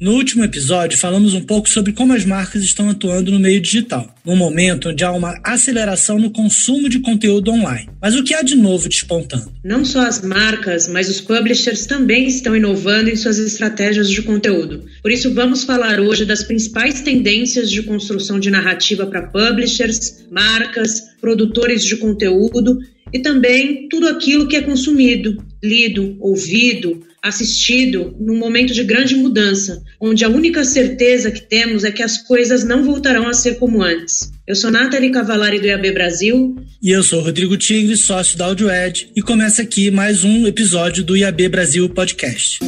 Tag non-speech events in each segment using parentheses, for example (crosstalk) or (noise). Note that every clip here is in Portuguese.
No último episódio, falamos um pouco sobre como as marcas estão atuando no meio digital, num momento onde há uma aceleração no consumo de conteúdo online. Mas o que há de novo despontando? Não só as marcas, mas os publishers também estão inovando em suas estratégias de conteúdo. Por isso, vamos falar hoje das principais tendências de construção de narrativa para publishers, marcas, produtores de conteúdo e também tudo aquilo que é consumido, lido, ouvido, assistido num momento de grande mudança, onde a única certeza que temos é que as coisas não voltarão a ser como antes. Eu sou Nathalie Cavalari do IAB Brasil. E eu sou Rodrigo Tigre, sócio da AudioEd, e começa aqui mais um episódio do IAB Brasil Podcast.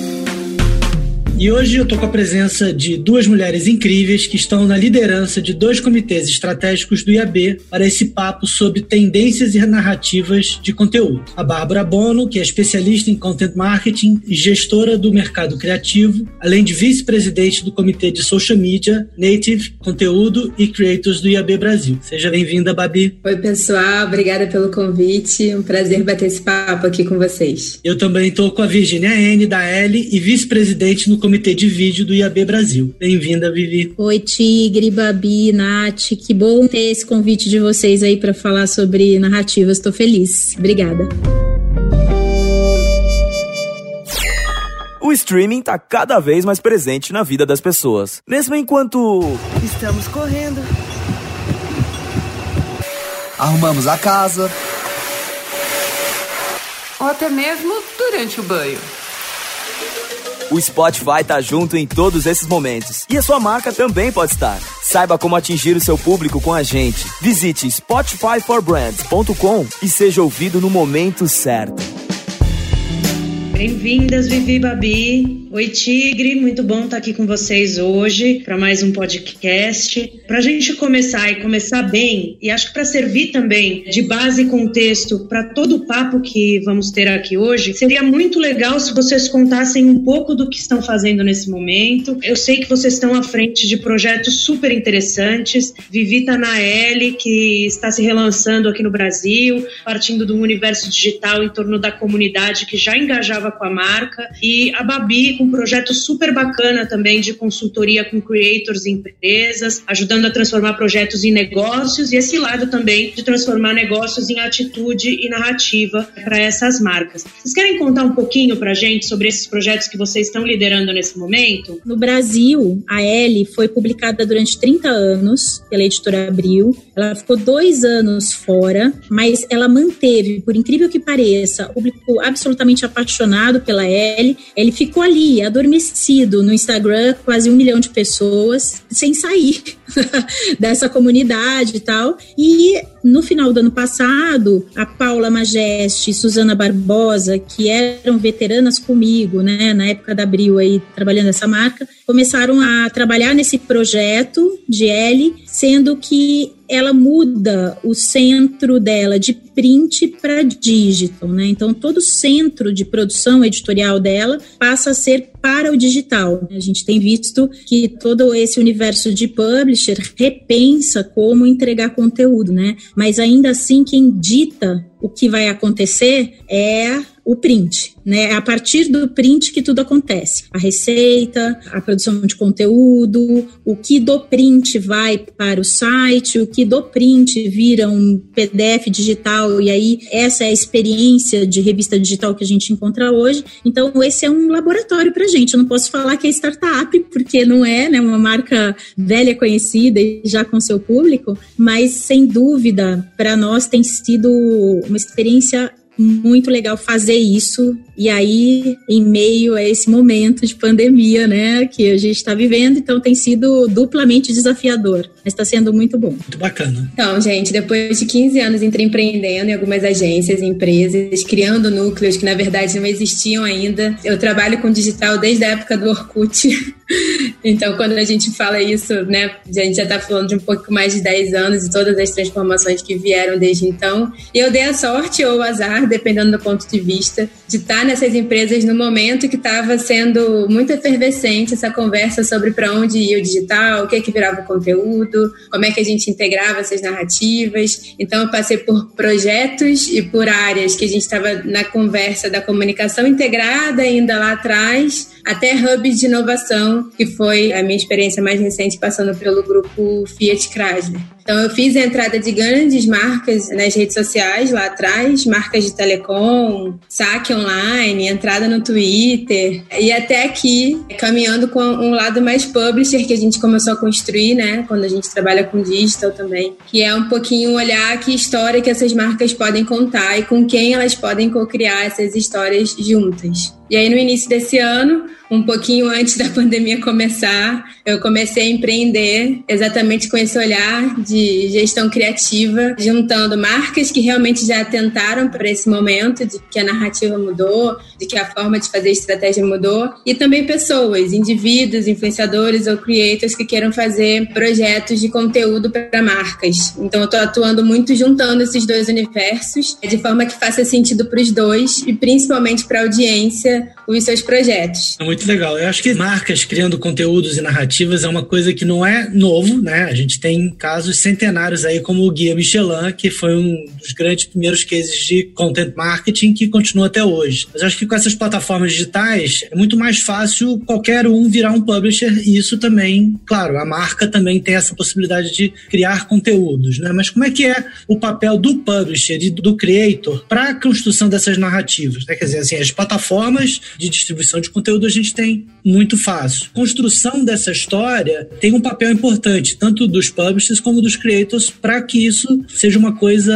E hoje eu estou com a presença de duas mulheres incríveis que estão na liderança de dois comitês estratégicos do IAB para esse papo sobre tendências e narrativas de conteúdo. A Bárbara Bono, que é especialista em content marketing e gestora do mercado criativo, além de vice-presidente do Comitê de Social Media, Native, Conteúdo e Creators do IAB Brasil. Seja bem-vinda, Babi. Oi, pessoal. Obrigada pelo convite. Um prazer bater esse papo aqui com vocês. Eu também estou com a Virginia N, da L, e vice-presidente no Comitê de Vídeo do IAB Brasil. Bem-vinda, Vivi. Oi, Tigre, Babi, Nath. Que bom ter esse convite de vocês aí para falar sobre narrativas. Estou feliz. Obrigada. O streaming está cada vez mais presente na vida das pessoas. Mesmo enquanto. Estamos correndo. Arrumamos a casa. Ou até mesmo durante o banho. O Spotify tá junto em todos esses momentos. E a sua marca também pode estar. Saiba como atingir o seu público com a gente. Visite spotifyforbrands.com e seja ouvido no momento certo. Bem-vindas, Vivi Babi. Oi, Tigre, muito bom estar aqui com vocês hoje para mais um podcast. Para a gente começar e começar bem, e acho que para servir também de base e contexto para todo o papo que vamos ter aqui hoje, seria muito legal se vocês contassem um pouco do que estão fazendo nesse momento. Eu sei que vocês estão à frente de projetos super interessantes. Vivi na L, que está se relançando aqui no Brasil, partindo do universo digital em torno da comunidade que já engajava com a marca, e a Babi com um projeto super bacana também de consultoria com creators e empresas, ajudando a transformar projetos em negócios e esse lado também de transformar negócios em atitude e narrativa para essas marcas. Vocês querem contar um pouquinho para a gente sobre esses projetos que vocês estão liderando nesse momento? No Brasil, a L foi publicada durante 30 anos pela editora Abril. Ela ficou dois anos fora, mas ela manteve, por incrível que pareça, o público absolutamente apaixonado pela L. Ele ficou ali adormecido no Instagram, quase um milhão de pessoas, sem sair (laughs) dessa comunidade e tal. E no final do ano passado, a Paula Majeste e Suzana Barbosa, que eram veteranas comigo, né, na época da Abril aí, trabalhando essa marca, começaram a trabalhar nesse projeto de L, sendo que ela muda o centro dela de print para digital, né? Então todo o centro de produção editorial dela passa a ser para o digital. A gente tem visto que todo esse universo de publisher repensa como entregar conteúdo, né? Mas ainda assim quem dita o que vai acontecer é o print, né? É a partir do print que tudo acontece. A receita, a produção de conteúdo, o que do print vai para o site, o que do print vira um PDF digital e aí essa é a experiência de revista digital que a gente encontra hoje. Então esse é um laboratório para gente. Eu não posso falar que é startup porque não é, né? Uma marca velha conhecida e já com seu público, mas sem dúvida para nós tem sido uma experiência muito legal fazer isso. E aí, em meio a esse momento de pandemia, né, que a gente está vivendo, então tem sido duplamente desafiador, mas está sendo muito bom. Muito bacana. Então, gente, depois de 15 anos empreendendo em algumas agências, empresas, criando núcleos que na verdade não existiam ainda, eu trabalho com digital desde a época do Orkut. (laughs) então, quando a gente fala isso, né, a gente já está falando de um pouco mais de 10 anos e todas as transformações que vieram desde então. E eu dei a sorte ou o azar dependendo do ponto de vista, de estar nessas empresas no momento que estava sendo muito efervescente essa conversa sobre para onde ia o digital, o que é que virava o conteúdo. Conteúdo, como é que a gente integrava essas narrativas. Então, eu passei por projetos e por áreas que a gente estava na conversa da comunicação integrada ainda lá atrás, até hubs de inovação, que foi a minha experiência mais recente passando pelo grupo Fiat Chrysler. Então, eu fiz a entrada de grandes marcas nas redes sociais lá atrás, marcas de telecom, saque online, entrada no Twitter, e até aqui, caminhando com um lado mais publisher que a gente começou a construir, né, quando a gente trabalha com digital também, que é um pouquinho olhar que história que essas marcas podem contar e com quem elas podem co-criar essas histórias juntas. E aí, no início desse ano, um pouquinho antes da (laughs) pandemia começar, eu comecei a empreender exatamente com esse olhar de gestão criativa, juntando marcas que realmente já atentaram para esse momento de que a narrativa mudou, de que a forma de fazer estratégia mudou, e também pessoas, indivíduos, influenciadores ou creators que queiram fazer projetos de conteúdo para marcas. Então, eu estou atuando muito juntando esses dois universos, de forma que faça sentido para os dois e principalmente para a audiência os seus projetos. É muito legal. Eu acho que marcas criando conteúdos e narrativas é uma coisa que não é novo, né? A gente tem casos centenários aí, como o Guia Michelin, que foi um dos grandes primeiros cases de content marketing que continua até hoje. Mas acho que com essas plataformas digitais é muito mais fácil qualquer um virar um publisher e isso também, claro, a marca também tem essa possibilidade de criar conteúdos, né? Mas como é que é o papel do publisher e do creator para a construção dessas narrativas? Né? Quer dizer, assim, as plataformas de distribuição de conteúdo a gente tem muito fácil. Construção dessa história tem um papel importante, tanto dos publishers como dos creators, para que isso seja uma coisa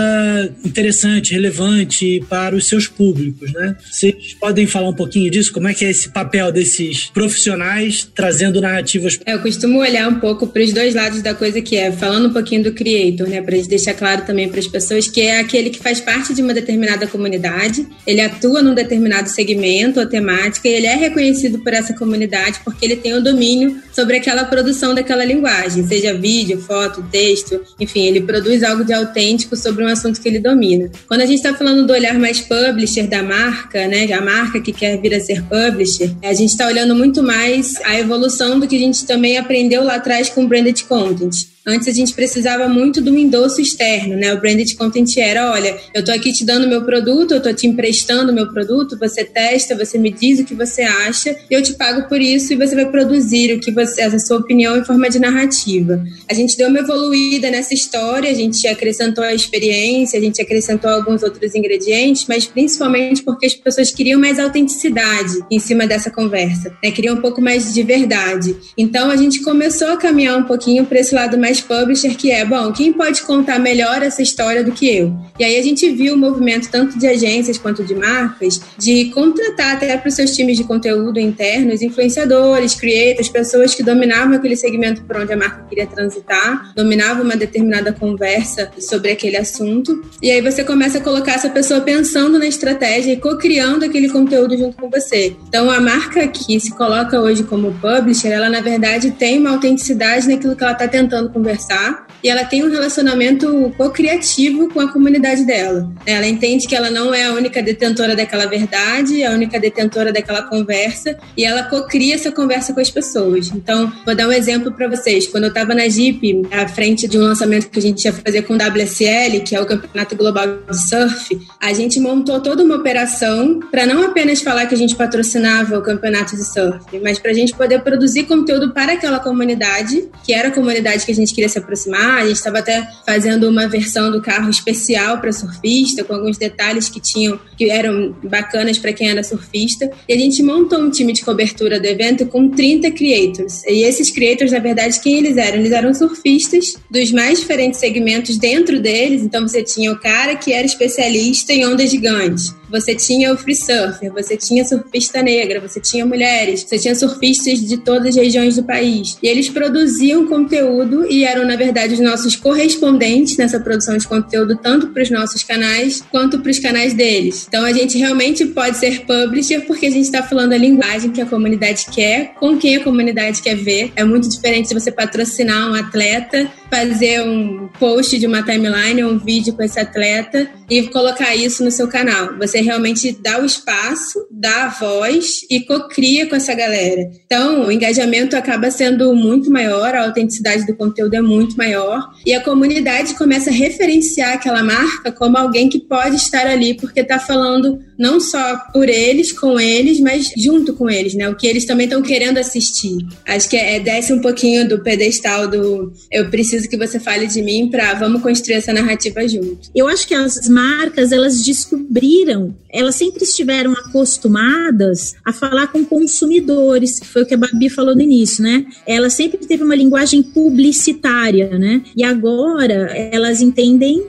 interessante, relevante para os seus públicos, né? Vocês podem falar um pouquinho disso? Como é que é esse papel desses profissionais trazendo narrativas? É, eu costumo olhar um pouco para os dois lados da coisa que é, falando um pouquinho do creator, né, para deixar claro também para as pessoas que é aquele que faz parte de uma determinada comunidade, ele atua num determinado segmento ou temática e ele é reconhecido por essa comunidade porque ele tem o domínio sobre aquela produção daquela linguagem, seja vídeo, foto, texto, enfim, ele produz algo de autêntico sobre um assunto que ele domina. Quando a gente está falando do olhar mais publisher da marca, né, a marca que quer vir a ser publisher, a gente está olhando muito mais a evolução do que a gente também aprendeu lá atrás com branded content. Antes a gente precisava muito do endosso externo, né? O branded content era, olha, eu tô aqui te dando meu produto, eu tô te emprestando meu produto, você testa, você me diz o que você acha, eu te pago por isso e você vai produzir o que você, a sua opinião em forma de narrativa. A gente deu uma evoluída nessa história, a gente acrescentou a experiência, a gente acrescentou alguns outros ingredientes, mas principalmente porque as pessoas queriam mais autenticidade em cima dessa conversa, né? Queriam um pouco mais de verdade. Então a gente começou a caminhar um pouquinho para esse lado mais mais publisher, que é, bom, quem pode contar melhor essa história do que eu? E aí a gente viu o movimento tanto de agências quanto de marcas de contratar até para os seus times de conteúdo internos influenciadores, creators, pessoas que dominavam aquele segmento por onde a marca queria transitar, dominavam uma determinada conversa sobre aquele assunto. E aí você começa a colocar essa pessoa pensando na estratégia e co-criando aquele conteúdo junto com você. Então a marca que se coloca hoje como publisher, ela na verdade tem uma autenticidade naquilo que ela está tentando conversar e ela tem um relacionamento co-criativo com a comunidade dela. Ela entende que ela não é a única detentora daquela verdade, a única detentora daquela conversa e ela co-cria essa conversa com as pessoas. Então, vou dar um exemplo para vocês. Quando eu estava na Jeep, à frente de um lançamento que a gente ia fazer com o WSL, que é o Campeonato Global de Surf, a gente montou toda uma operação para não apenas falar que a gente patrocinava o campeonato de surf, mas para a gente poder produzir conteúdo para aquela comunidade, que era a comunidade que a gente queria se aproximar. A gente estava até fazendo uma versão do carro especial para surfista, com alguns detalhes que tinham que eram bacanas para quem era surfista. E a gente montou um time de cobertura do evento com 30 creators. E esses creators, na verdade, quem eles eram? Eles eram surfistas dos mais diferentes segmentos dentro deles. Então você tinha o cara que era especialista em ondas gigantes você tinha o free surfer, você tinha surfista negra, você tinha mulheres, você tinha surfistas de todas as regiões do país. E eles produziam conteúdo e eram, na verdade, os nossos correspondentes nessa produção de conteúdo, tanto para os nossos canais quanto para os canais deles. Então a gente realmente pode ser publisher porque a gente está falando a linguagem que a comunidade quer, com quem a comunidade quer ver. É muito diferente se você patrocinar um atleta fazer um post de uma timeline, um vídeo com esse atleta e colocar isso no seu canal. Você realmente dá o espaço, dá a voz e cocria com essa galera. Então, o engajamento acaba sendo muito maior, a autenticidade do conteúdo é muito maior e a comunidade começa a referenciar aquela marca como alguém que pode estar ali porque está falando não só por eles, com eles, mas junto com eles, né? O que eles também estão querendo assistir. Acho que é, é desce um pouquinho do pedestal do eu preciso que você fale de mim para vamos construir essa narrativa junto. Eu acho que as marcas elas descobriram, elas sempre estiveram acostumadas a falar com consumidores, foi o que a Babi falou no início, né? Ela sempre teve uma linguagem publicitária, né? E agora elas entendem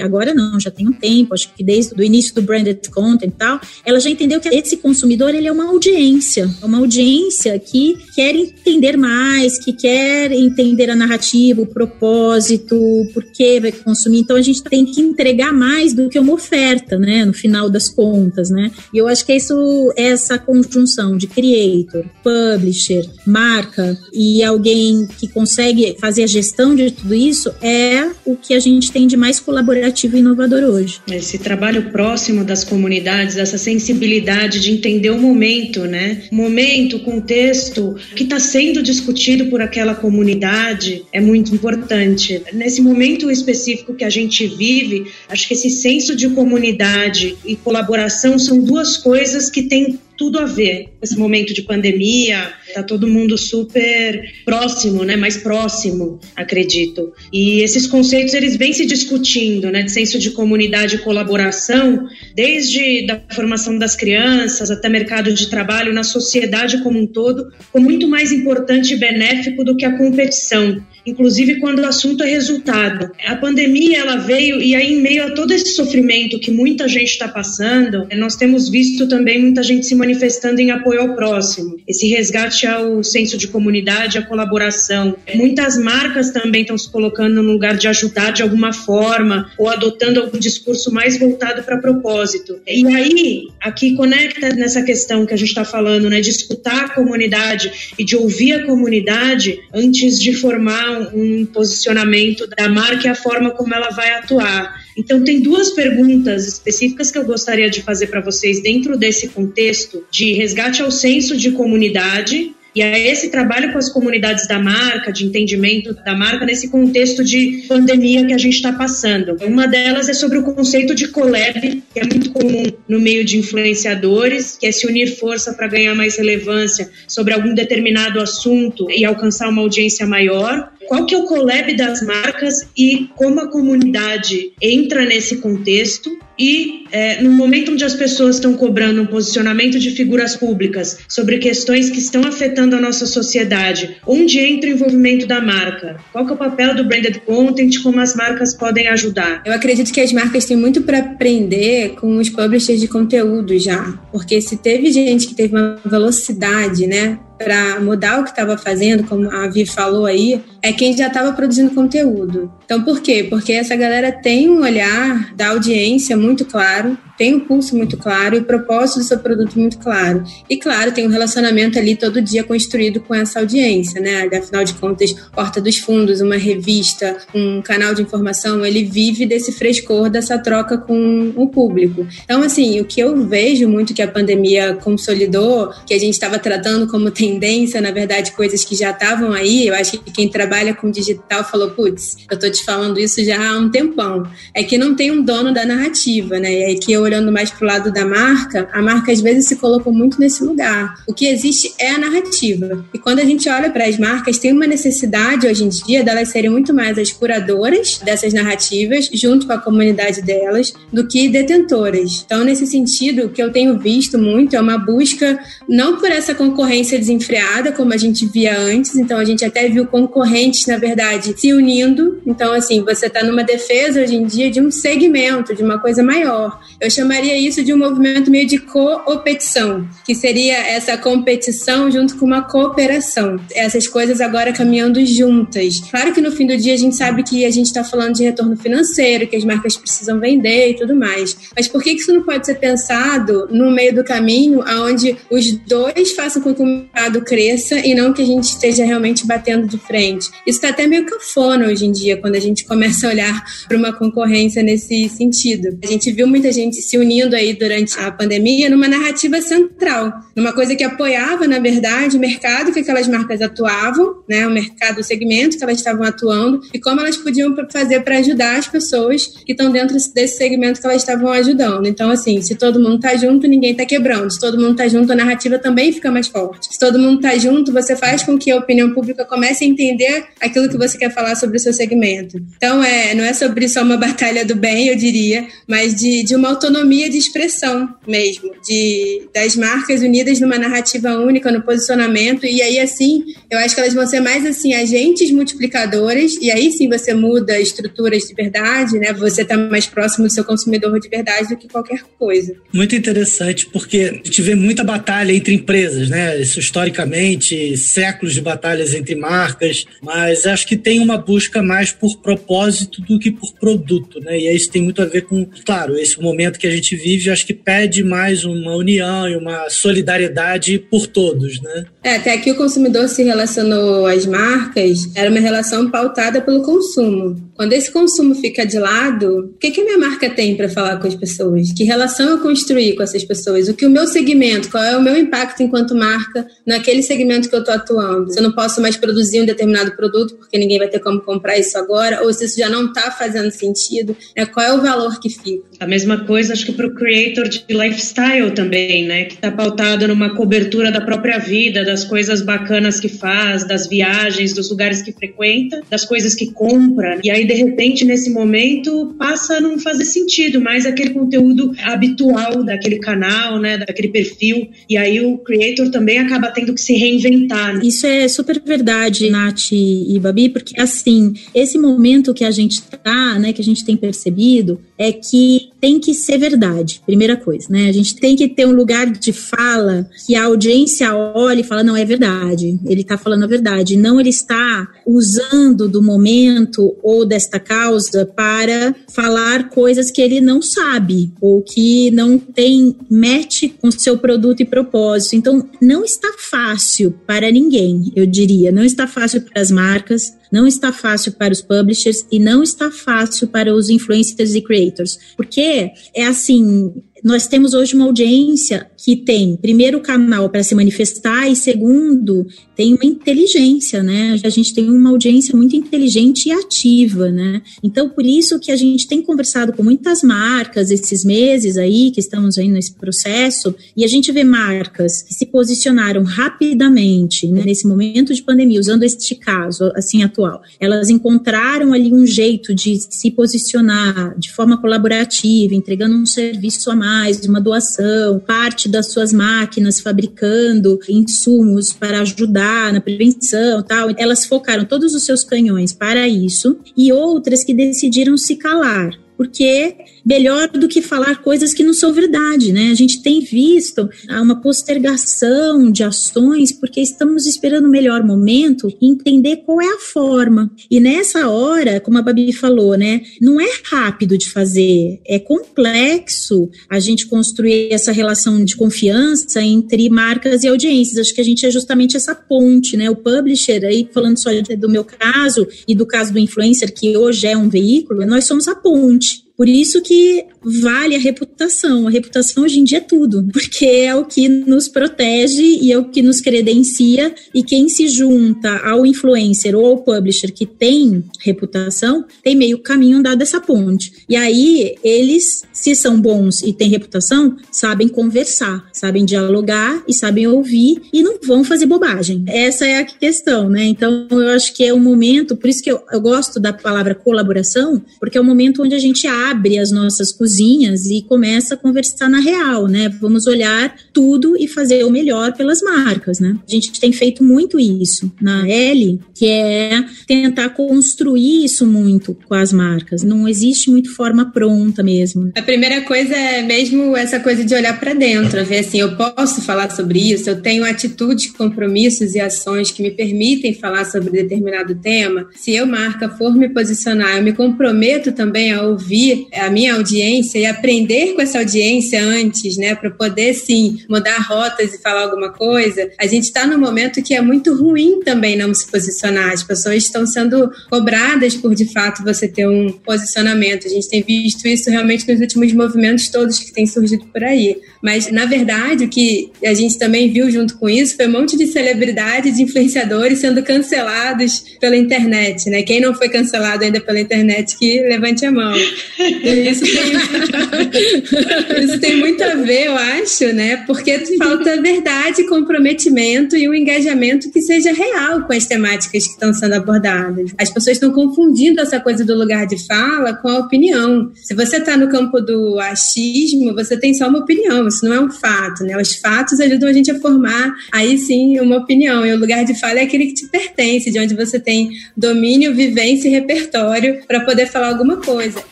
agora não, já tem um tempo, acho que desde o início do branded content e tal, ela já entendeu que esse consumidor ele é uma audiência, é uma audiência que quer entender mais, que quer entender a narrativa, o propósito, por que vai consumir. Então a gente tem que entregar mais do que uma oferta, né, no final das contas, né? E eu acho que isso essa conjunção de creator, publisher, marca e alguém que consegue fazer a gestão de tudo isso é o que a gente tem de mais colaborativo e inovador hoje. Esse trabalho próximo das comunidades, essa sensibilidade de entender o momento, né? Momento, contexto que está sendo discutido por aquela comunidade é muito importante. Nesse momento específico que a gente vive, acho que esse senso de comunidade e colaboração são duas coisas que têm tudo a ver esse momento de pandemia. Tá todo mundo super próximo, né? Mais próximo, acredito. E esses conceitos eles vêm se discutindo, né? De senso de comunidade e colaboração, desde da formação das crianças até mercado de trabalho na sociedade como um todo, como muito mais importante e benéfico do que a competição inclusive quando o assunto é resultado. A pandemia ela veio e aí em meio a todo esse sofrimento que muita gente está passando, nós temos visto também muita gente se manifestando em apoio ao próximo. Esse resgate ao senso de comunidade, à colaboração. Muitas marcas também estão se colocando no lugar de ajudar de alguma forma ou adotando algum discurso mais voltado para propósito. E aí, aqui conecta nessa questão que a gente está falando, né, de escutar a comunidade e de ouvir a comunidade antes de formar um posicionamento da marca e a forma como ela vai atuar. Então, tem duas perguntas específicas que eu gostaria de fazer para vocês dentro desse contexto de resgate ao senso de comunidade e é esse trabalho com as comunidades da marca, de entendimento da marca, nesse contexto de pandemia que a gente está passando. Uma delas é sobre o conceito de collab, que é muito comum no meio de influenciadores, que é se unir força para ganhar mais relevância sobre algum determinado assunto e alcançar uma audiência maior qual que é o collab das marcas e como a comunidade entra nesse contexto e é, no momento onde as pessoas estão cobrando um posicionamento de figuras públicas sobre questões que estão afetando a nossa sociedade, onde entra o envolvimento da marca? Qual é o papel do branded content? Como as marcas podem ajudar? Eu acredito que as marcas têm muito para aprender com os publishers de conteúdo já, porque se teve gente que teve uma velocidade, né, para mudar o que estava fazendo, como a Vi falou aí, é quem já estava produzindo conteúdo. Então, por quê? Porque essa galera tem um olhar da audiência muito claro, tem um pulso muito claro e o propósito do seu produto muito claro. E, claro, tem um relacionamento ali todo dia construído com essa audiência, né? Afinal de contas, Porta dos Fundos, uma revista, um canal de informação, ele vive desse frescor, dessa troca com o público. Então, assim, o que eu vejo muito que a pandemia consolidou, que a gente estava tratando como tendência, na verdade, coisas que já estavam aí, eu acho que quem trabalha com digital falou, putz, eu tô te falando isso já há um tempão. É que não tem um dono da narrativa, né? Aí que eu olhando mais para o lado da marca, a marca às vezes se colocou muito nesse lugar. O que existe é a narrativa. E quando a gente olha para as marcas, tem uma necessidade hoje em dia delas serem muito mais as curadoras dessas narrativas, junto com a comunidade delas, do que detentoras. Então, nesse sentido, o que eu tenho visto muito é uma busca, não por essa concorrência desenfreada, como a gente via antes, então a gente até viu concorrentes, na verdade, se unindo. Então, assim, você está numa defesa hoje em dia de um segmento, de uma coisa maior. Eu chamaria isso de um movimento meio de coopetição, que seria essa competição junto com uma cooperação. Essas coisas agora caminhando juntas. Claro que no fim do dia a gente sabe que a gente está falando de retorno financeiro, que as marcas precisam vender e tudo mais. Mas por que isso não pode ser pensado no meio do caminho, onde os dois façam com que o mercado cresça e não que a gente esteja realmente batendo de frente? Isso está até meio cafona hoje em dia, quando a gente começa a olhar para uma concorrência nesse sentido. A gente viu muita gente se unindo aí durante a pandemia numa narrativa central, numa coisa que apoiava, na verdade, o mercado que aquelas marcas atuavam, né, o mercado, o segmento que elas estavam atuando e como elas podiam fazer para ajudar as pessoas que estão dentro desse segmento que elas estavam ajudando. Então, assim, se todo mundo tá junto, ninguém tá quebrando. Se todo mundo tá junto, a narrativa também fica mais forte. Se todo mundo tá junto, você faz com que a opinião pública comece a entender aquilo que você quer falar sobre o seu segmento. Então, é, não é sobre só uma batalha do bem, eu diria, mas de, de uma autonomia de expressão mesmo, de das marcas unidas numa narrativa única, no posicionamento, e aí, assim, eu acho que elas vão ser mais, assim, agentes multiplicadores, e aí sim você muda estruturas de verdade, né? Você tá mais próximo do seu consumidor de verdade do que qualquer coisa. Muito interessante, porque a gente vê muita batalha entre empresas, né? Isso historicamente, séculos de batalhas entre marcas, mas acho que tem uma busca mais por propósito do que por produto, né? E isso tem muito a ver com, claro, esse momento que a gente vive, acho que pede mais uma união e uma solidariedade por todos, né? É, até aqui o consumidor se relacionou às marcas, era uma relação pautada pelo consumo. Quando esse consumo fica de lado, o que, que a minha marca tem para falar com as pessoas? Que relação eu construí com essas pessoas? O que o meu segmento, qual é o meu impacto enquanto marca naquele segmento que eu estou atuando? Se eu não posso mais produzir um determinado produto porque ninguém vai ter como comprar isso agora, ou se isso já não está fazendo sentido, né? qual é o valor que fica? A mesma coisa, acho que para o creator de lifestyle também, né? Que está pautado numa cobertura da própria vida, das coisas bacanas que faz, das viagens, dos lugares que frequenta, das coisas que compra. E aí de repente, nesse momento, passa a não fazer sentido mais aquele conteúdo habitual daquele canal, né, daquele perfil. E aí o creator também acaba tendo que se reinventar. Né? Isso é super verdade, Nath e Babi, porque assim, esse momento que a gente tá, né, que a gente tem percebido, é que tem que ser verdade, primeira coisa, né? A gente tem que ter um lugar de fala que a audiência olhe e fala, não, é verdade, ele está falando a verdade, não ele está usando do momento ou desta causa para falar coisas que ele não sabe ou que não tem match com seu produto e propósito. Então, não está fácil para ninguém, eu diria, não está fácil para as marcas, não está fácil para os publishers e não está fácil para os influencers e creators. Porque é assim, nós temos hoje uma audiência que tem, primeiro, canal para se manifestar e, segundo, tem uma inteligência, né? A gente tem uma audiência muito inteligente e ativa, né? Então, por isso que a gente tem conversado com muitas marcas esses meses aí, que estamos aí nesse processo, e a gente vê marcas que se posicionaram rapidamente né, nesse momento de pandemia, usando este caso, assim, atual. Elas encontraram ali um jeito de se posicionar de forma colaborativa, entregando um serviço a mais mais, uma doação, parte das suas máquinas fabricando insumos para ajudar na prevenção, tal. Elas focaram todos os seus canhões para isso e outras que decidiram se calar porque melhor do que falar coisas que não são verdade, né? A gente tem visto uma postergação de ações porque estamos esperando o melhor momento e entender qual é a forma. E nessa hora, como a Babi falou, né, não é rápido de fazer, é complexo a gente construir essa relação de confiança entre marcas e audiências. Acho que a gente é justamente essa ponte, né? O publisher aí falando só do meu caso e do caso do influencer que hoje é um veículo, nós somos a ponte por isso que vale a reputação. A reputação hoje em dia é tudo, porque é o que nos protege e é o que nos credencia. E quem se junta ao influencer ou ao publisher que tem reputação, tem meio caminho andado essa ponte. E aí, eles, se são bons e têm reputação, sabem conversar, sabem dialogar e sabem ouvir e não vão fazer bobagem. Essa é a questão, né? Então, eu acho que é o momento, por isso que eu, eu gosto da palavra colaboração, porque é o momento onde a gente abre as nossas cozinhas e começa a conversar na real, né? Vamos olhar tudo e fazer o melhor pelas marcas, né? A gente tem feito muito isso na L, que é tentar construir isso muito com as marcas. Não existe muito forma pronta mesmo. A primeira coisa é mesmo essa coisa de olhar para dentro, ver assim, eu posso falar sobre isso, eu tenho atitudes, compromissos e ações que me permitem falar sobre determinado tema. Se eu marca for me posicionar, eu me comprometo também a ouvir a minha audiência audiência e aprender com essa audiência antes, né, para poder sim mudar rotas e falar alguma coisa, a gente está num momento que é muito ruim também não se posicionar. As pessoas estão sendo cobradas por de fato você ter um posicionamento. A gente tem visto isso realmente nos últimos movimentos todos que têm surgido por aí. Mas, na verdade, o que a gente também viu junto com isso foi um monte de celebridades, influenciadores sendo cancelados pela internet, né? Quem não foi cancelado ainda pela internet, que levante a mão. Isso tem, (laughs) isso tem muito a ver, eu acho, né? Porque falta verdade, comprometimento e um engajamento que seja real com as temáticas que estão sendo abordadas. As pessoas estão confundindo essa coisa do lugar de fala com a opinião. Se você está no campo do achismo, você tem só uma opinião isso não é um fato, né? Os fatos ajudam a gente a formar aí sim uma opinião. E o lugar de fala é aquele que te pertence, de onde você tem domínio, vivência e repertório para poder falar alguma coisa.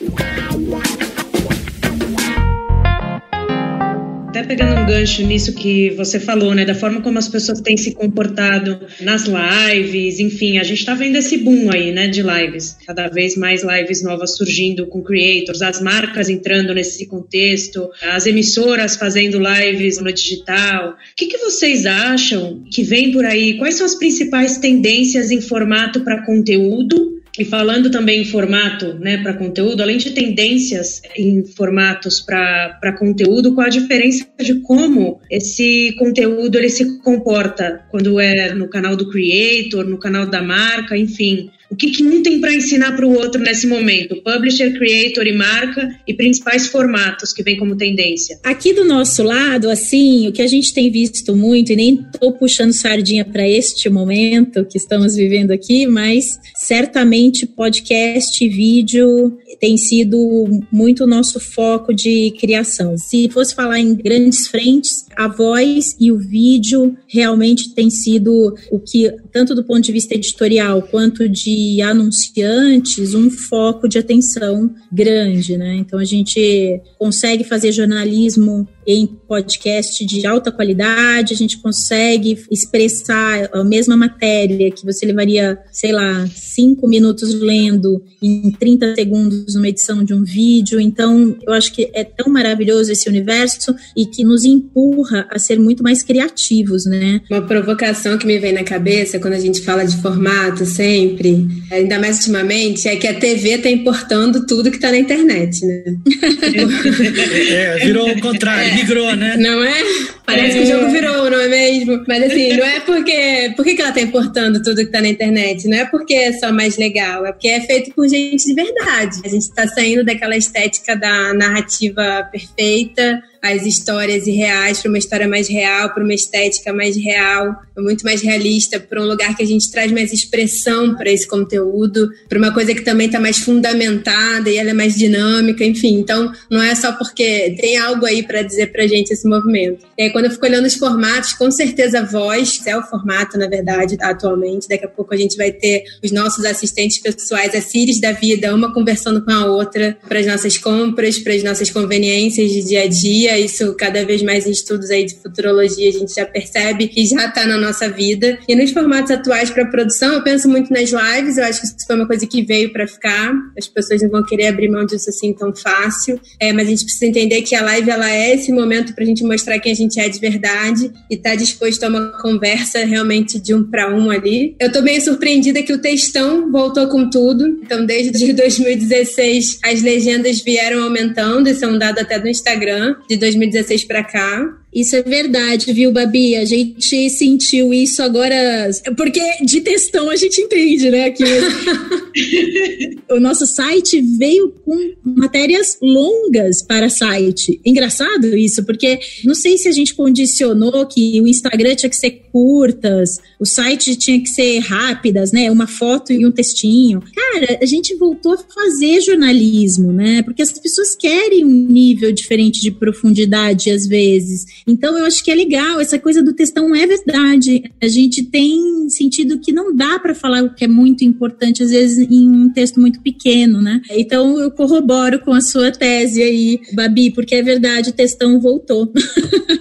Pegando um gancho nisso que você falou, né, da forma como as pessoas têm se comportado nas lives, enfim, a gente tá vendo esse boom aí, né, de lives, cada vez mais lives novas surgindo com creators, as marcas entrando nesse contexto, as emissoras fazendo lives no digital. O que, que vocês acham que vem por aí? Quais são as principais tendências em formato para conteúdo e falando também em formato né, para conteúdo, além de tendências em formatos para conteúdo, qual a diferença de como esse conteúdo ele se comporta quando é no canal do creator, no canal da marca, enfim. O que, que um tem para ensinar para o outro nesse momento? Publisher, creator e marca e principais formatos que vem como tendência. Aqui do nosso lado, assim, o que a gente tem visto muito, e nem estou puxando sardinha para este momento que estamos vivendo aqui, mas certamente podcast e vídeo tem sido muito o nosso foco de criação. Se fosse falar em grandes frentes, a voz e o vídeo realmente tem sido o que, tanto do ponto de vista editorial quanto de anunciantes, um foco de atenção grande, né? Então a gente consegue fazer jornalismo em podcast de alta qualidade, a gente consegue expressar a mesma matéria que você levaria, sei lá, cinco minutos lendo em 30 segundos numa edição de um vídeo. Então, eu acho que é tão maravilhoso esse universo e que nos empurra a ser muito mais criativos, né? Uma provocação que me vem na cabeça quando a gente fala de formato sempre, ainda mais ultimamente, é que a TV está importando tudo que está na internet, né? (laughs) é, virou o contrário. É migrou, né? Não é? Parece é. que o jogo virou, não é mesmo? Mas assim, não é porque. Por que, ela tá importando tudo que tá na internet? Não é porque é só mais legal, é porque é feito por gente de verdade. A gente tá saindo daquela estética da narrativa perfeita as histórias irreais para uma história mais real, para uma estética mais real, muito mais realista, para um lugar que a gente traz mais expressão para esse conteúdo, para uma coisa que também está mais fundamentada e ela é mais dinâmica, enfim. Então, não é só porque tem algo aí para dizer para gente esse movimento. E aí, quando eu fico olhando os formatos, com certeza a voz é o formato, na verdade, atualmente. Daqui a pouco a gente vai ter os nossos assistentes pessoais, as Siri da vida, uma conversando com a outra para as nossas compras, para as nossas conveniências de dia a dia isso cada vez mais em estudos aí de futurologia, a gente já percebe que já está na nossa vida. E nos formatos atuais para produção, eu penso muito nas lives, eu acho que isso foi uma coisa que veio para ficar. As pessoas não vão querer abrir mão disso assim tão fácil. É, mas a gente precisa entender que a live ela é esse momento para a gente mostrar quem a gente é de verdade e tá disposto a uma conversa realmente de um para um ali. Eu tô meio surpreendida que o textão voltou com tudo. Então, desde (laughs) 2016, as legendas vieram aumentando, isso é um dado até do Instagram. De 2016 para cá. Isso é verdade, viu, Babi? A gente sentiu isso agora. Porque de textão a gente entende, né? Que (laughs) o nosso site veio com matérias longas para site. Engraçado isso, porque não sei se a gente condicionou que o Instagram tinha que ser curtas, o site tinha que ser rápidas, né? Uma foto e um textinho. Cara, a gente voltou a fazer jornalismo, né? Porque as pessoas querem um nível diferente de profundidade às vezes. Então, eu acho que é legal, essa coisa do textão é verdade. A gente tem sentido que não dá para falar o que é muito importante, às vezes, em um texto muito pequeno, né? Então, eu corroboro com a sua tese aí, Babi, porque é verdade, o textão voltou. (laughs)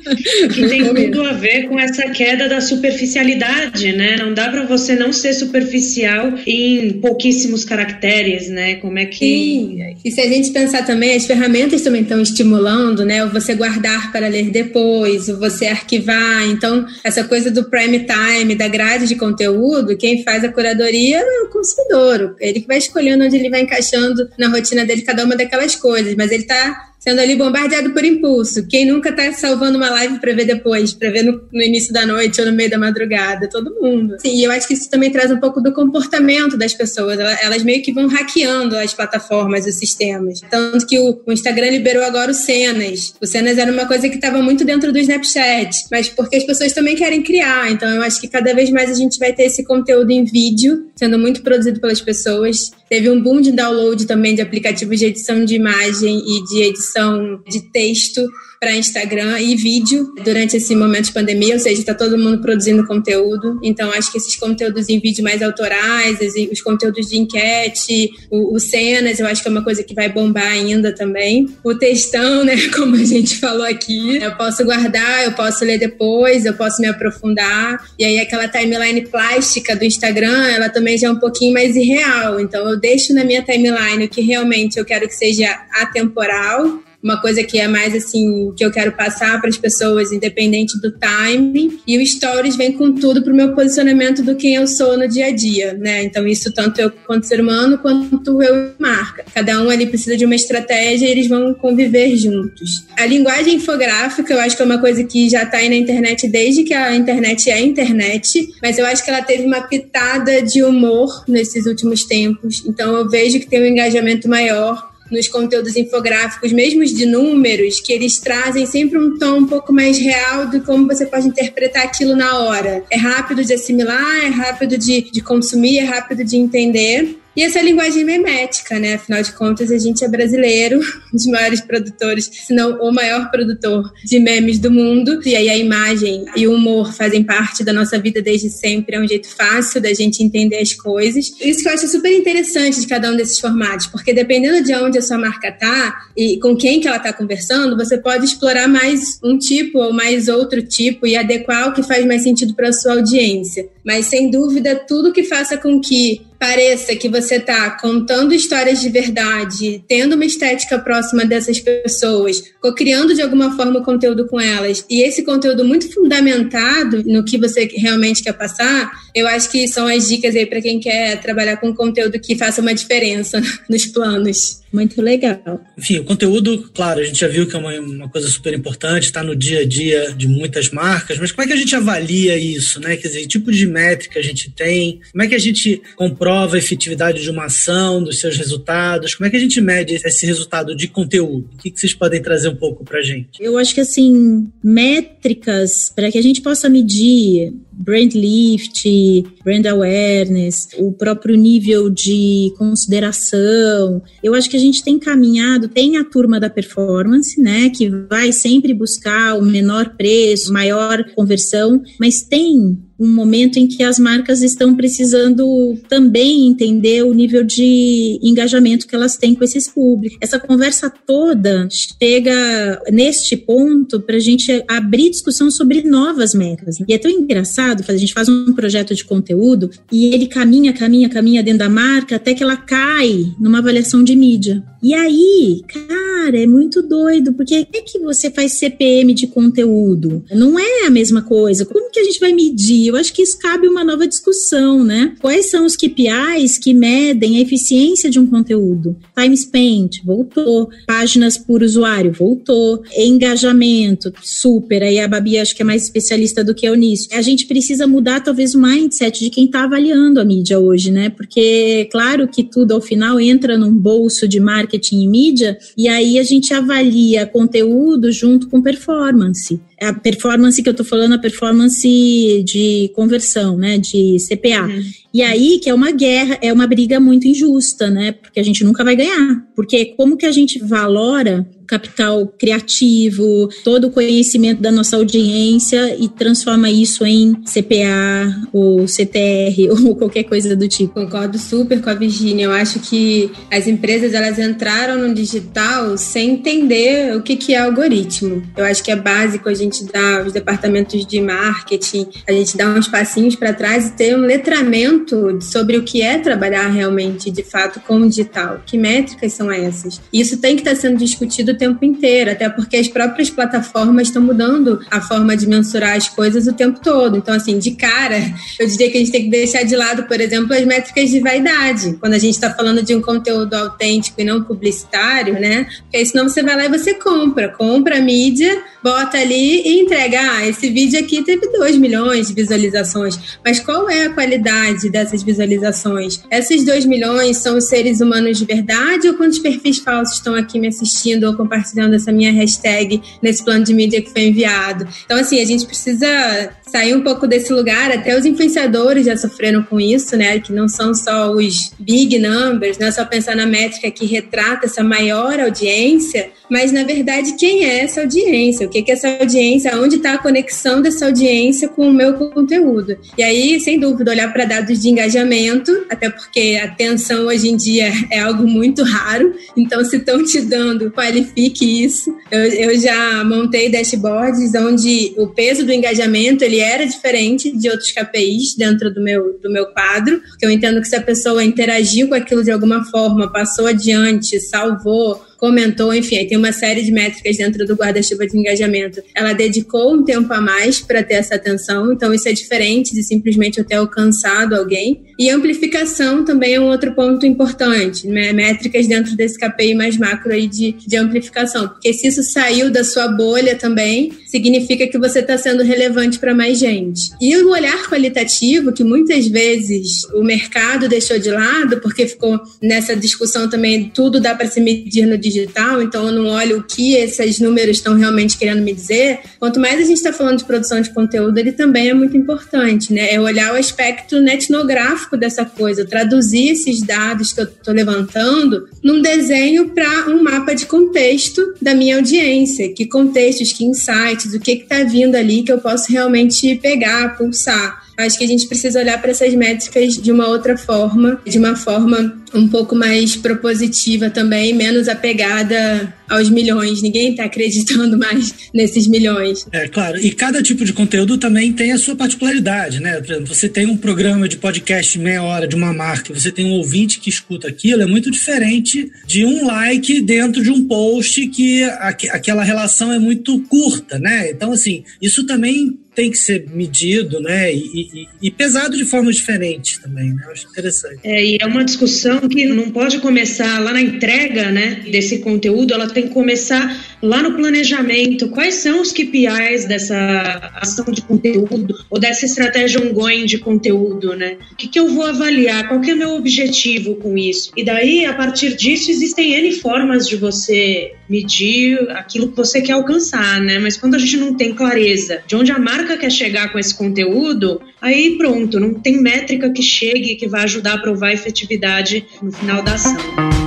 Que tem tudo a ver com essa queda da superficialidade, né? Não dá para você não ser superficial em pouquíssimos caracteres, né? Como é que. Sim. E se a gente pensar também, as ferramentas também estão estimulando, né? Você guardar para ler depois, o você arquivar. Então, essa coisa do prime time, da grade de conteúdo, quem faz a curadoria é o consumidor. Ele que vai escolhendo onde ele vai encaixando na rotina dele cada uma daquelas coisas, mas ele está sendo ali bombardeado por impulso. Quem nunca tá salvando uma live para ver depois, para ver no, no, início da noite ou no meio da madrugada? Todo mundo. Sim, e eu acho que isso também traz um pouco do comportamento das pessoas. Elas meio que vão hackeando as plataformas, os sistemas. Tanto que o, o Instagram liberou agora o Cenas. O Cenas era uma coisa que estava muito dentro do Snapchat, mas porque as pessoas também querem criar. Então eu acho que cada vez mais a gente vai ter esse conteúdo em vídeo, sendo muito produzido pelas pessoas. Teve um boom de download também de aplicativos de edição de imagem e de edição de texto para Instagram e vídeo durante esse momento de pandemia, ou seja, está todo mundo produzindo conteúdo. Então, acho que esses conteúdos em vídeo mais autorais, os conteúdos de enquete, o, o cenas, eu acho que é uma coisa que vai bombar ainda também. O textão, né, (laughs) como a gente falou aqui, eu posso guardar, eu posso ler depois, eu posso me aprofundar. E aí, aquela timeline plástica do Instagram, ela também já é um pouquinho mais irreal. Então, eu deixo na minha timeline o que realmente eu quero que seja atemporal uma coisa que é mais assim, que eu quero passar para as pessoas, independente do time. E o Stories vem com tudo para o meu posicionamento do quem eu sou no dia a dia, né? Então, isso tanto eu quanto ser humano, quanto eu marca. Cada um ali precisa de uma estratégia e eles vão conviver juntos. A linguagem infográfica, eu acho que é uma coisa que já está aí na internet desde que a internet é internet, mas eu acho que ela teve uma pitada de humor nesses últimos tempos. Então, eu vejo que tem um engajamento maior nos conteúdos infográficos, mesmo de números, que eles trazem sempre um tom um pouco mais real do como você pode interpretar aquilo na hora. É rápido de assimilar, é rápido de, de consumir, é rápido de entender. E essa linguagem memética, né? Afinal de contas, a gente é brasileiro, (laughs) um dos maiores produtores, se não o maior produtor de memes do mundo. E aí a imagem e o humor fazem parte da nossa vida desde sempre. É um jeito fácil da gente entender as coisas. Isso que eu acho super interessante de cada um desses formatos, porque dependendo de onde a sua marca tá e com quem que ela tá conversando, você pode explorar mais um tipo ou mais outro tipo e adequar o que faz mais sentido para a sua audiência. Mas sem dúvida, tudo que faça com que pareça que você está contando histórias de verdade, tendo uma estética próxima dessas pessoas, co-criando de alguma forma o conteúdo com elas, e esse conteúdo muito fundamentado no que você realmente quer passar, eu acho que são as dicas aí para quem quer trabalhar com conteúdo que faça uma diferença (laughs) nos planos. Muito legal. Enfim, o conteúdo, claro, a gente já viu que é uma, uma coisa super importante, está no dia a dia de muitas marcas, mas como é que a gente avalia isso, né? Quer dizer, que tipo de métrica a gente tem? Como é que a gente comprova a efetividade de uma ação, dos seus resultados? Como é que a gente mede esse resultado de conteúdo? O que, que vocês podem trazer um pouco para a gente? Eu acho que, assim, métricas para que a gente possa medir brand lift, brand awareness, o próprio nível de consideração. Eu acho que a gente tem caminhado, tem a turma da performance, né, que vai sempre buscar o menor preço, maior conversão, mas tem um momento em que as marcas estão precisando também entender o nível de engajamento que elas têm com esses públicos. Essa conversa toda chega neste ponto para a gente abrir discussão sobre novas metas. E é tão engraçado, a gente faz um projeto de conteúdo e ele caminha, caminha, caminha dentro da marca até que ela cai numa avaliação de mídia. E aí, cara, é muito doido, porque é que você faz CPM de conteúdo? Não é a mesma coisa. Como que a gente vai medir? Eu acho que isso cabe uma nova discussão, né? Quais são os KPIs que medem a eficiência de um conteúdo? Time spent, voltou. Páginas por usuário, voltou. Engajamento, super. Aí a Babi acho que é mais especialista do que eu nisso. A gente precisa mudar talvez o mindset de quem está avaliando a mídia hoje, né? Porque, claro que tudo ao final entra num bolso de marketing e mídia, e aí a gente avalia conteúdo junto com performance a performance que eu estou falando, a performance de conversão, né, de CPA. Uhum. E aí que é uma guerra, é uma briga muito injusta, né, porque a gente nunca vai ganhar. Porque como que a gente valora capital criativo, todo o conhecimento da nossa audiência e transforma isso em CPA ou CTR (laughs) ou qualquer coisa do tipo. Concordo super com a Virginia. Eu acho que as empresas elas entraram no digital sem entender o que, que é algoritmo. Eu acho que é básico a gente dar os departamentos de marketing, a gente dar uns passinhos para trás e ter um letramento sobre o que é trabalhar realmente, de fato, com o digital. Que métricas são essas? Isso tem que estar sendo discutido o tempo inteiro, até porque as próprias plataformas estão mudando a forma de mensurar as coisas o tempo todo. Então, assim, de cara, (laughs) eu diria que a gente tem que deixar de lado, por exemplo, as métricas de vaidade. Quando a gente está falando de um conteúdo autêntico e não publicitário, né? Porque senão você vai lá e você compra. Compra a mídia, bota ali e entrega. Ah, esse vídeo aqui teve 2 milhões de visualizações. Mas qual é a qualidade dessas visualizações? Esses 2 milhões são os seres humanos de verdade ou quantos perfis falsos estão aqui me assistindo ou compartilhando essa minha hashtag nesse plano de mídia que foi enviado? Então, assim, a gente precisa sair um pouco desse lugar. Até os influenciadores já sofreram com isso, né? Que não são só os big numbers, não é só pensar na métrica que retrata essa maior audiência, mas na verdade quem é essa audiência? O que é essa audiência? Onde está a conexão dessa audiência com o meu conteúdo? E aí, sem dúvida, olhar para dados de engajamento, até porque atenção hoje em dia é algo muito raro. Então, se estão te dando, qualifique isso. Eu, eu já montei dashboards onde o peso do engajamento ele era diferente de outros KPIs dentro do meu, do meu quadro, porque eu entendo que se a pessoa interagiu com aquilo de alguma forma, passou adiante, salvou, comentou, enfim, aí tem uma série de métricas dentro do guarda-chuva de engajamento. Ela dedicou um tempo a mais para ter essa atenção, então isso é diferente de simplesmente eu ter alcançado alguém. E amplificação também é um outro ponto importante, né? métricas dentro desse KPI mais macro aí de, de amplificação, porque se isso saiu da sua bolha também, significa que você está sendo relevante para mais gente. E o olhar qualitativo, que muitas vezes o mercado deixou de lado, porque ficou nessa discussão também, tudo dá para se medir no digital, então eu não olho o que esses números estão realmente querendo me dizer. Quanto mais a gente está falando de produção de conteúdo, ele também é muito importante, né? É olhar o aspecto etnográfico dessa coisa, traduzir esses dados que eu estou levantando num desenho para um mapa de contexto da minha audiência. Que contextos, que insights, o que está vindo ali que eu posso realmente pegar, pulsar. Acho que a gente precisa olhar para essas métricas de uma outra forma, de uma forma um pouco mais propositiva também, menos apegada aos milhões. Ninguém está acreditando (laughs) mais nesses milhões. É, claro. E cada tipo de conteúdo também tem a sua particularidade, né? Por exemplo, você tem um programa de podcast meia hora de uma marca, você tem um ouvinte que escuta aquilo, é muito diferente de um like dentro de um post que aquela relação é muito curta, né? Então, assim, isso também tem que ser medido, né? E, e, e, pesado de formas diferentes também, né? Eu acho interessante. É, e é uma discussão que não pode começar lá na entrega, né? Desse conteúdo, ela tem que começar lá no planejamento. Quais são os KPIs dessa ação de conteúdo ou dessa estratégia ongoing de conteúdo, né? O que, que eu vou avaliar? Qual que é o meu objetivo com isso? E daí, a partir disso, existem N formas de você medir aquilo que você quer alcançar, né? Mas quando a gente não tem clareza de onde a marca quer chegar com esse conteúdo, aí pronto, não tem métrica que chegue que vai ajudar a provar a efetividade no final da ação.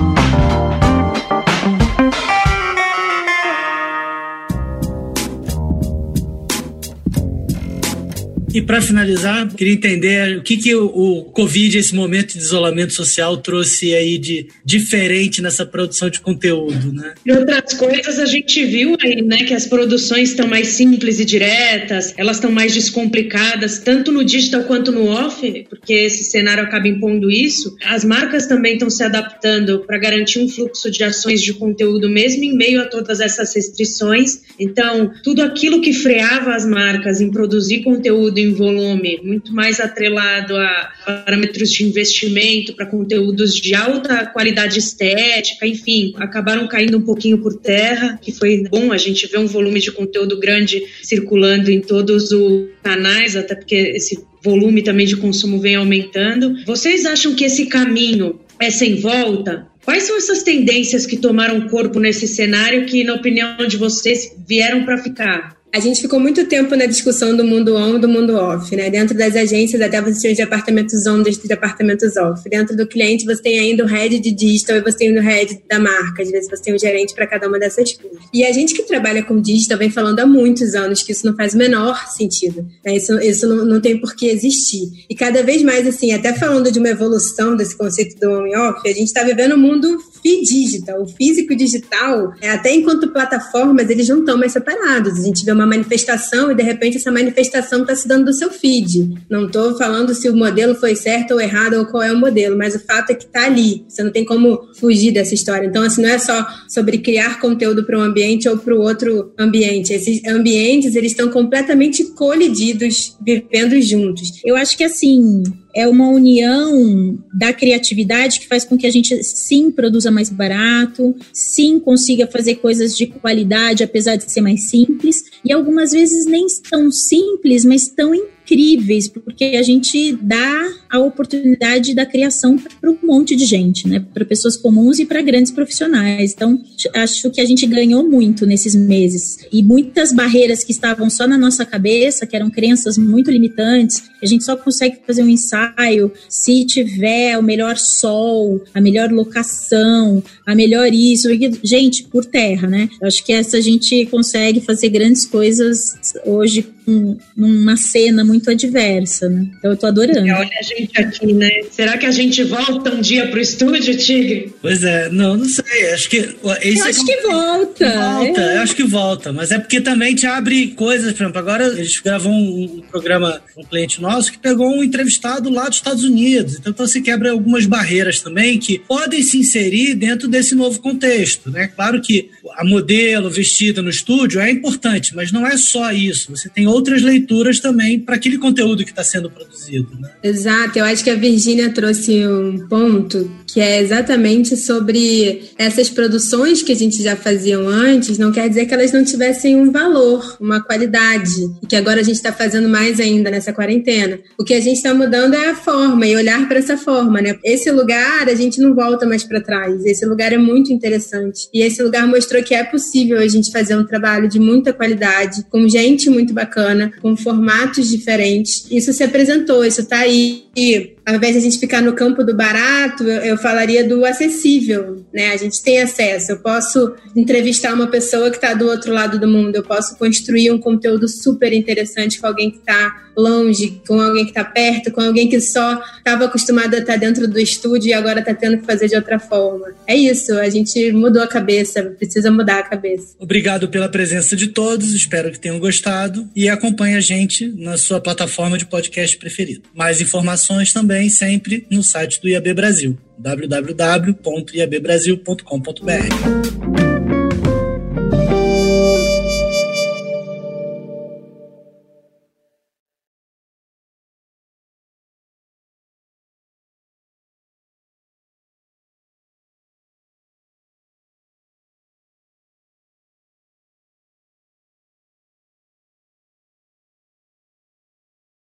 E para finalizar, queria entender o que, que o, Covid, esse momento de isolamento social, trouxe aí de diferente nessa produção de conteúdo, né? E outras coisas a gente viu aí, né, que as produções estão mais simples e diretas, elas estão mais descomplicadas, tanto no digital quanto no off, porque esse cenário acaba impondo isso. As marcas também estão se adaptando para garantir um fluxo de ações de conteúdo mesmo em meio a todas essas restrições. Então, tudo aquilo que freava as marcas em produzir conteúdo em volume, muito mais atrelado a parâmetros de investimento para conteúdos de alta qualidade estética, enfim, acabaram caindo um pouquinho por terra, que foi bom a gente ver um volume de conteúdo grande circulando em todos os canais, até porque esse volume também de consumo vem aumentando. Vocês acham que esse caminho é sem volta? Quais são essas tendências que tomaram corpo nesse cenário que, na opinião de vocês, vieram para ficar? A gente ficou muito tempo na discussão do mundo on e do mundo off, né? Dentro das agências, até você tem os departamentos on e os departamentos off. Dentro do cliente, você tem ainda o head de digital e você tem o head da marca. Às vezes você tem um gerente para cada uma dessas coisas. E a gente que trabalha com digital vem falando há muitos anos que isso não faz o menor sentido. Né? Isso, isso não, não tem por que existir. E cada vez mais, assim, até falando de uma evolução desse conceito do on e off, a gente está vivendo um mundo digital, o físico digital, é, até enquanto plataformas, eles não estão mais separados. A gente vê uma manifestação e de repente essa manifestação está se dando do seu feed. Não estou falando se o modelo foi certo ou errado ou qual é o modelo, mas o fato é que está ali. Você não tem como fugir dessa história. Então, assim, não é só sobre criar conteúdo para um ambiente ou para o outro ambiente. Esses ambientes, eles estão completamente colididos, vivendo juntos. Eu acho que, assim, é uma união da criatividade que faz com que a gente sim produza mais barato, sim consiga fazer coisas de qualidade, apesar de ser mais simples, e algumas vezes nem tão simples, mas tão incríveis, porque a gente dá a oportunidade da criação para um monte de gente, né? Para pessoas comuns e para grandes profissionais. Então, acho que a gente ganhou muito nesses meses. E muitas barreiras que estavam só na nossa cabeça, que eram crenças muito limitantes, a gente só consegue fazer um ensaio se tiver o melhor sol, a melhor locação, a melhor isso. Gente, por terra, né? Acho que essa a gente consegue fazer grandes coisas hoje numa cena muito adversa, né? Então eu tô adorando. olha a gente aqui, né? Será que a gente volta um dia pro estúdio, Tigre? Pois é, não, não sei. Acho que. eu é acho que volta. Volta, é. eu acho que volta. Mas é porque também te abre coisas, por exemplo, agora a gente gravou um, um programa com um cliente nosso que pegou um entrevistado lá dos Estados Unidos. Então, então se quebra algumas barreiras também que podem se inserir dentro desse novo contexto, né? Claro que a modelo vestida no estúdio é importante, mas não é só isso. Você tem outras leituras também para aquele conteúdo que está sendo produzido. Né? Exato, eu acho que a Virgínia trouxe um ponto que é exatamente sobre essas produções que a gente já fazia antes, não quer dizer que elas não tivessem um valor, uma qualidade, e que agora a gente está fazendo mais ainda nessa quarentena. O que a gente está mudando é a forma e olhar para essa forma, né? Esse lugar a gente não volta mais para trás. Esse lugar é muito interessante e esse lugar mostrou que é possível a gente fazer um trabalho de muita qualidade, com gente muito bacana, com formatos diferentes. Isso se apresentou, isso está aí ao invés de a gente ficar no campo do barato, eu, eu, falaria do acessível, né? A gente tem acesso. Eu posso entrevistar uma pessoa que está do outro lado do mundo, eu posso construir um conteúdo super interessante com alguém que está longe, com alguém que está perto, com alguém que só estava acostumado a estar tá dentro do estúdio e agora está tendo que fazer de outra forma. É isso, a gente mudou a cabeça, precisa mudar a cabeça. Obrigado pela presença de todos, espero que tenham gostado e acompanhe a gente na sua plataforma de podcast preferido. Mais informações também sempre no site do IAB Brasil, www.iabbrasil.com.br.